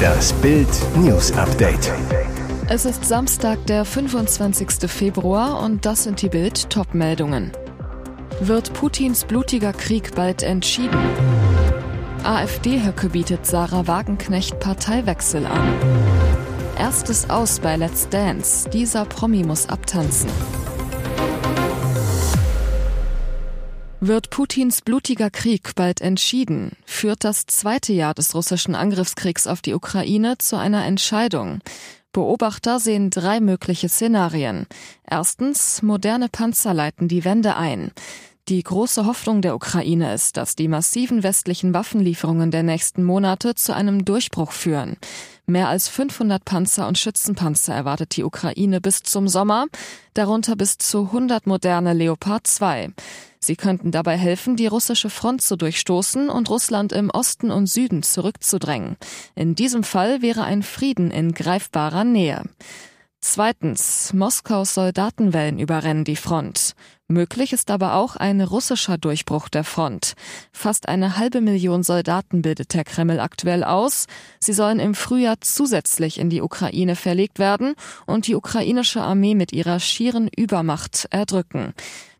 Das Bild News Update. Es ist Samstag, der 25. Februar und das sind die Bild Topmeldungen. Wird Putins blutiger Krieg bald entschieden? AfD-Höcke bietet Sarah Wagenknecht Parteiwechsel an. Erstes Aus bei Let's Dance. Dieser Promi muss abtanzen. Wird Putins blutiger Krieg bald entschieden, führt das zweite Jahr des russischen Angriffskriegs auf die Ukraine zu einer Entscheidung. Beobachter sehen drei mögliche Szenarien. Erstens, moderne Panzer leiten die Wende ein. Die große Hoffnung der Ukraine ist, dass die massiven westlichen Waffenlieferungen der nächsten Monate zu einem Durchbruch führen. Mehr als 500 Panzer und Schützenpanzer erwartet die Ukraine bis zum Sommer, darunter bis zu 100 moderne Leopard 2. Sie könnten dabei helfen, die russische Front zu durchstoßen und Russland im Osten und Süden zurückzudrängen. In diesem Fall wäre ein Frieden in greifbarer Nähe. Zweitens, Moskaus Soldatenwellen überrennen die Front. Möglich ist aber auch ein russischer Durchbruch der Front. Fast eine halbe Million Soldaten bildet der Kreml aktuell aus. Sie sollen im Frühjahr zusätzlich in die Ukraine verlegt werden und die ukrainische Armee mit ihrer schieren Übermacht erdrücken.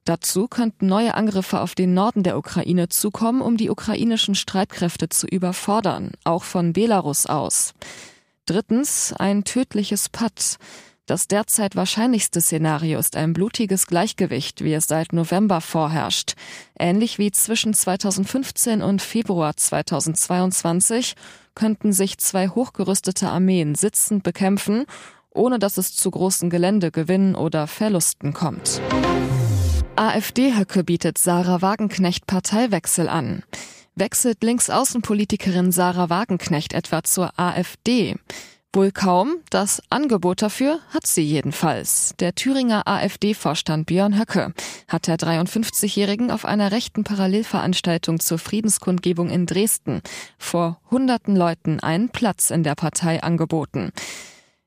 Dazu könnten neue Angriffe auf den Norden der Ukraine zukommen, um die ukrainischen Streitkräfte zu überfordern, auch von Belarus aus. Drittens ein tödliches Patt. Das derzeit wahrscheinlichste Szenario ist ein blutiges Gleichgewicht, wie es seit November vorherrscht. Ähnlich wie zwischen 2015 und Februar 2022 könnten sich zwei hochgerüstete Armeen sitzend bekämpfen, ohne dass es zu großen Geländegewinnen oder Verlusten kommt. AfD-Höcke bietet Sarah Wagenknecht Parteiwechsel an. Wechselt Linksaußenpolitikerin Sarah Wagenknecht etwa zur AfD? Wohl kaum, das Angebot dafür hat sie jedenfalls. Der Thüringer AfD-Vorstand Björn Höcke hat der 53-Jährigen auf einer rechten Parallelveranstaltung zur Friedenskundgebung in Dresden vor hunderten Leuten einen Platz in der Partei angeboten.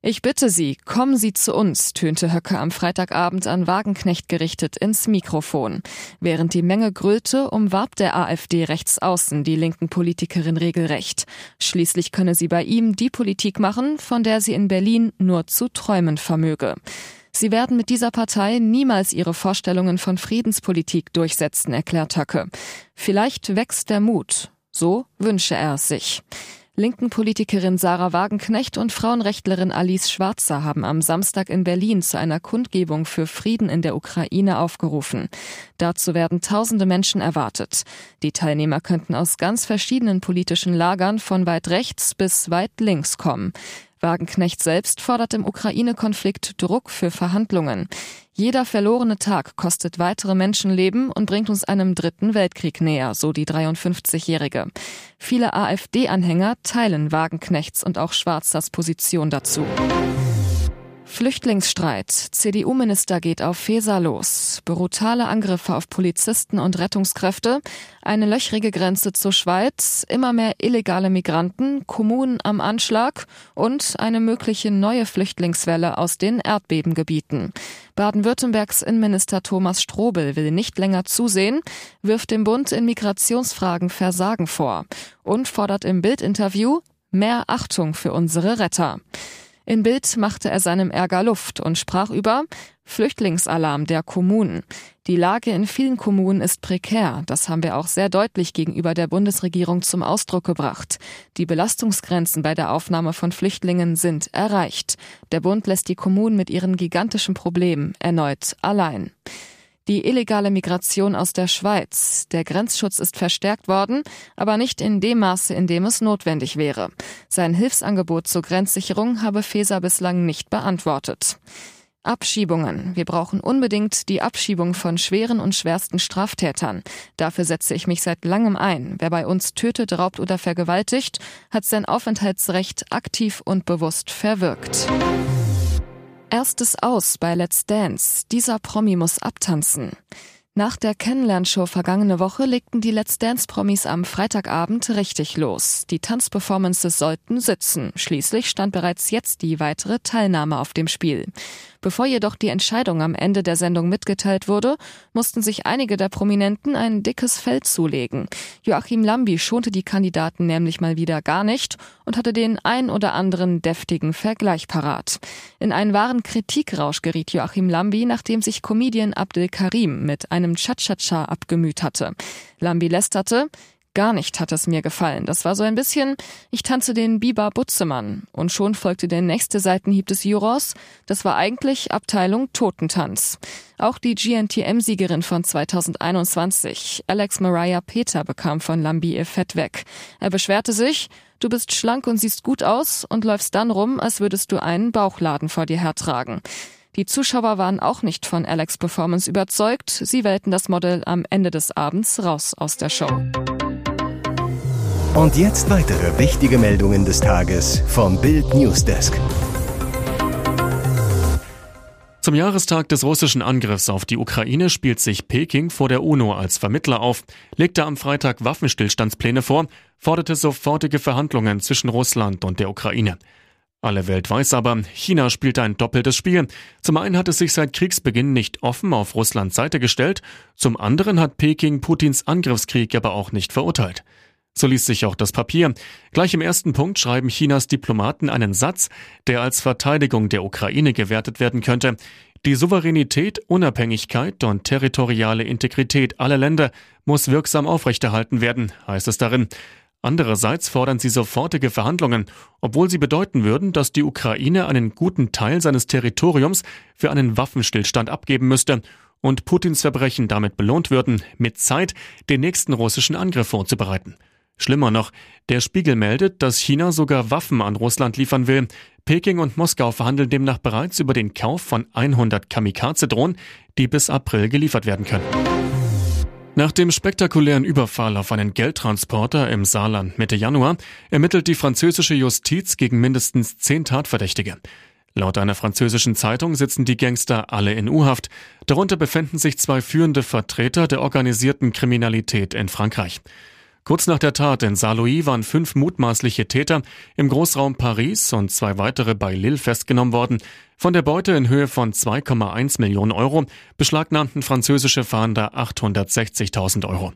Ich bitte Sie, kommen Sie zu uns, tönte Höcke am Freitagabend an Wagenknecht gerichtet ins Mikrofon. Während die Menge grüllte, umwarb der AfD rechtsaußen die linken Politikerin regelrecht. Schließlich könne sie bei ihm die Politik machen, von der sie in Berlin nur zu träumen vermöge. Sie werden mit dieser Partei niemals ihre Vorstellungen von Friedenspolitik durchsetzen, erklärt Höcke. Vielleicht wächst der Mut. So wünsche er es sich. Linken Politikerin Sarah Wagenknecht und Frauenrechtlerin Alice Schwarzer haben am Samstag in Berlin zu einer Kundgebung für Frieden in der Ukraine aufgerufen. Dazu werden tausende Menschen erwartet. Die Teilnehmer könnten aus ganz verschiedenen politischen Lagern von weit rechts bis weit links kommen. Wagenknecht selbst fordert im Ukraine-Konflikt Druck für Verhandlungen. Jeder verlorene Tag kostet weitere Menschenleben und bringt uns einem dritten Weltkrieg näher, so die 53-Jährige. Viele AfD-Anhänger teilen Wagenknechts und auch Schwarzers Position dazu. Flüchtlingsstreit. CDU-Minister geht auf Feser los. Brutale Angriffe auf Polizisten und Rettungskräfte. Eine löchrige Grenze zur Schweiz. Immer mehr illegale Migranten. Kommunen am Anschlag. Und eine mögliche neue Flüchtlingswelle aus den Erdbebengebieten. Baden-Württembergs Innenminister Thomas Strobel will nicht länger zusehen, wirft dem Bund in Migrationsfragen Versagen vor und fordert im Bildinterview mehr Achtung für unsere Retter. In Bild machte er seinem Ärger Luft und sprach über Flüchtlingsalarm der Kommunen. Die Lage in vielen Kommunen ist prekär. Das haben wir auch sehr deutlich gegenüber der Bundesregierung zum Ausdruck gebracht. Die Belastungsgrenzen bei der Aufnahme von Flüchtlingen sind erreicht. Der Bund lässt die Kommunen mit ihren gigantischen Problemen erneut allein. Die illegale Migration aus der Schweiz. Der Grenzschutz ist verstärkt worden, aber nicht in dem Maße, in dem es notwendig wäre. Sein Hilfsangebot zur Grenzsicherung habe Feser bislang nicht beantwortet. Abschiebungen. Wir brauchen unbedingt die Abschiebung von schweren und schwersten Straftätern. Dafür setze ich mich seit langem ein. Wer bei uns tötet, raubt oder vergewaltigt, hat sein Aufenthaltsrecht aktiv und bewusst verwirkt. Erstes Aus bei Let's Dance. Dieser Promi muss abtanzen. Nach der Kennenlernshow vergangene Woche legten die Let's Dance-Promis am Freitagabend richtig los. Die Tanzperformances sollten sitzen. Schließlich stand bereits jetzt die weitere Teilnahme auf dem Spiel. Bevor jedoch die Entscheidung am Ende der Sendung mitgeteilt wurde, mussten sich einige der Prominenten ein dickes Feld zulegen. Joachim Lambi schonte die Kandidaten nämlich mal wieder gar nicht und hatte den ein oder anderen deftigen Vergleich parat. In einen wahren Kritikrausch geriet Joachim Lambi, nachdem sich Comedian Abdel Karim mit einem Cha-Cha-Cha abgemüht hatte. Lambi lästerte, Gar nicht hat es mir gefallen. Das war so ein bisschen, ich tanze den Biber Butzemann. Und schon folgte der nächste Seitenhieb des Jurors. Das war eigentlich Abteilung Totentanz. Auch die GNTM-Siegerin von 2021, Alex Mariah Peter, bekam von Lambi ihr Fett weg. Er beschwerte sich, du bist schlank und siehst gut aus und läufst dann rum, als würdest du einen Bauchladen vor dir hertragen. Die Zuschauer waren auch nicht von Alex Performance überzeugt. Sie wählten das Model am Ende des Abends raus aus der Show. Und jetzt weitere wichtige Meldungen des Tages vom Bild Newsdesk. Zum Jahrestag des russischen Angriffs auf die Ukraine spielt sich Peking vor der UNO als Vermittler auf, legte am Freitag Waffenstillstandspläne vor, forderte sofortige Verhandlungen zwischen Russland und der Ukraine. Alle Welt weiß aber, China spielt ein doppeltes Spiel. Zum einen hat es sich seit Kriegsbeginn nicht offen auf Russlands Seite gestellt, zum anderen hat Peking Putins Angriffskrieg aber auch nicht verurteilt. So liest sich auch das Papier. Gleich im ersten Punkt schreiben Chinas Diplomaten einen Satz, der als Verteidigung der Ukraine gewertet werden könnte. Die Souveränität, Unabhängigkeit und territoriale Integrität aller Länder muss wirksam aufrechterhalten werden, heißt es darin. Andererseits fordern sie sofortige Verhandlungen, obwohl sie bedeuten würden, dass die Ukraine einen guten Teil seines Territoriums für einen Waffenstillstand abgeben müsste und Putins Verbrechen damit belohnt würden, mit Zeit den nächsten russischen Angriff vorzubereiten. Schlimmer noch, der Spiegel meldet, dass China sogar Waffen an Russland liefern will. Peking und Moskau verhandeln demnach bereits über den Kauf von 100 Kamikaze-Drohnen, die bis April geliefert werden können. Nach dem spektakulären Überfall auf einen Geldtransporter im Saarland Mitte Januar ermittelt die französische Justiz gegen mindestens zehn Tatverdächtige. Laut einer französischen Zeitung sitzen die Gangster alle in U-Haft. Darunter befinden sich zwei führende Vertreter der organisierten Kriminalität in Frankreich. Kurz nach der Tat in Saarlouis waren fünf mutmaßliche Täter im Großraum Paris und zwei weitere bei Lille festgenommen worden. Von der Beute in Höhe von 2,1 Millionen Euro beschlagnahmten französische Fahnder 860.000 Euro.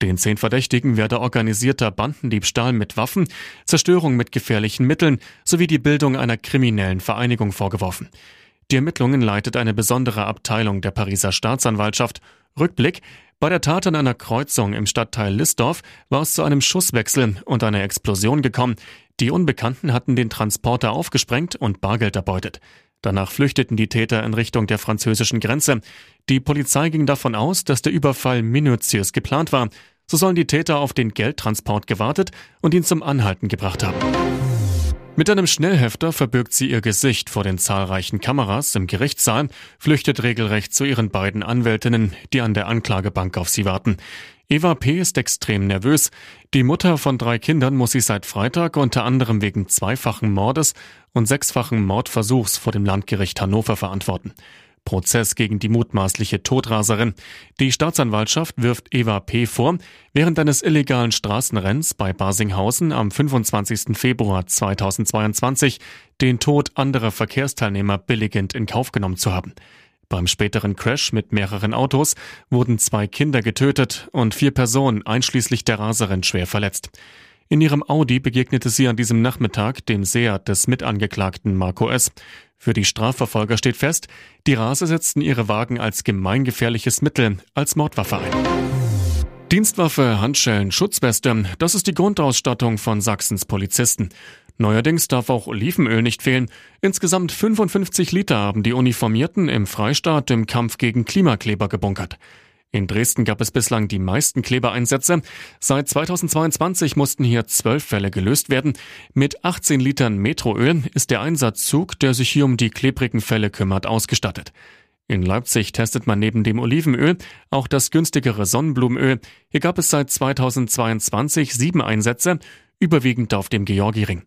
Den zehn Verdächtigen werde organisierter Bandendiebstahl mit Waffen, Zerstörung mit gefährlichen Mitteln sowie die Bildung einer kriminellen Vereinigung vorgeworfen. Die Ermittlungen leitet eine besondere Abteilung der Pariser Staatsanwaltschaft. Rückblick, bei der Tat an einer Kreuzung im Stadtteil Listdorf war es zu einem Schusswechsel und einer Explosion gekommen. Die Unbekannten hatten den Transporter aufgesprengt und Bargeld erbeutet. Danach flüchteten die Täter in Richtung der französischen Grenze. Die Polizei ging davon aus, dass der Überfall minutiös geplant war. So sollen die Täter auf den Geldtransport gewartet und ihn zum Anhalten gebracht haben. Mit einem Schnellhefter verbirgt sie ihr Gesicht vor den zahlreichen Kameras im Gerichtssaal, flüchtet regelrecht zu ihren beiden Anwältinnen, die an der Anklagebank auf sie warten. Eva P. ist extrem nervös. Die Mutter von drei Kindern muss sich seit Freitag unter anderem wegen zweifachen Mordes und sechsfachen Mordversuchs vor dem Landgericht Hannover verantworten. Prozess gegen die mutmaßliche Todraserin. Die Staatsanwaltschaft wirft Eva P. vor, während eines illegalen Straßenrenns bei Basinghausen am 25. Februar 2022 den Tod anderer Verkehrsteilnehmer billigend in Kauf genommen zu haben. Beim späteren Crash mit mehreren Autos wurden zwei Kinder getötet und vier Personen einschließlich der Raserin schwer verletzt. In ihrem Audi begegnete sie an diesem Nachmittag dem Seat des Mitangeklagten Marco S. Für die Strafverfolger steht fest, die Rase setzten ihre Wagen als gemeingefährliches Mittel, als Mordwaffe ein. Dienstwaffe, Handschellen, Schutzweste, das ist die Grundausstattung von Sachsens Polizisten. Neuerdings darf auch Olivenöl nicht fehlen. Insgesamt 55 Liter haben die Uniformierten im Freistaat im Kampf gegen Klimakleber gebunkert. In Dresden gab es bislang die meisten Klebereinsätze. Seit 2022 mussten hier zwölf Fälle gelöst werden. Mit 18 Litern Metroöl ist der Einsatzzug, der sich hier um die klebrigen Fälle kümmert, ausgestattet. In Leipzig testet man neben dem Olivenöl auch das günstigere Sonnenblumenöl. Hier gab es seit 2022 sieben Einsätze, überwiegend auf dem Georgiring.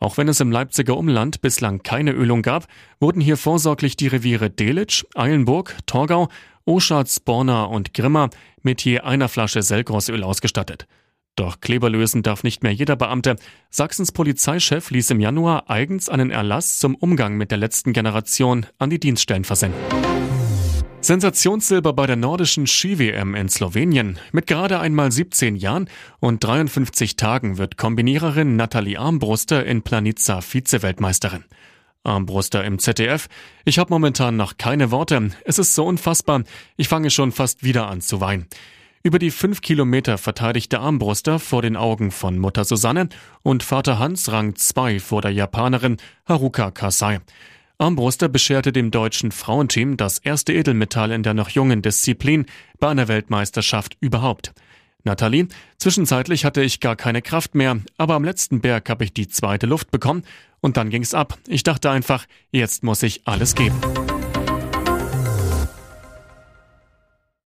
Auch wenn es im Leipziger Umland bislang keine Ölung gab, wurden hier vorsorglich die Reviere Delitzsch, Eilenburg, Torgau, Oschatz, Borna und Grimma mit je einer Flasche Selgrosöl ausgestattet. Doch Kleber lösen darf nicht mehr jeder Beamte. Sachsens Polizeichef ließ im Januar eigens einen Erlass zum Umgang mit der letzten Generation an die Dienststellen versenden. Sensationssilber bei der nordischen Ski-WM in Slowenien. Mit gerade einmal 17 Jahren und 53 Tagen wird Kombiniererin Nathalie Armbruster in Planica Vize-Weltmeisterin. Armbruster im ZDF. Ich habe momentan noch keine Worte. Es ist so unfassbar. Ich fange schon fast wieder an zu weinen. Über die fünf Kilometer verteidigte Armbruster vor den Augen von Mutter Susanne und Vater Hans Rang 2 vor der Japanerin Haruka Kasai. Armbruster bescherte dem deutschen Frauenteam das erste Edelmetall in der noch jungen Disziplin bei einer Weltmeisterschaft überhaupt. Nathalie, zwischenzeitlich hatte ich gar keine Kraft mehr, aber am letzten Berg habe ich die zweite Luft bekommen und dann ging's ab. Ich dachte einfach, jetzt muss ich alles geben.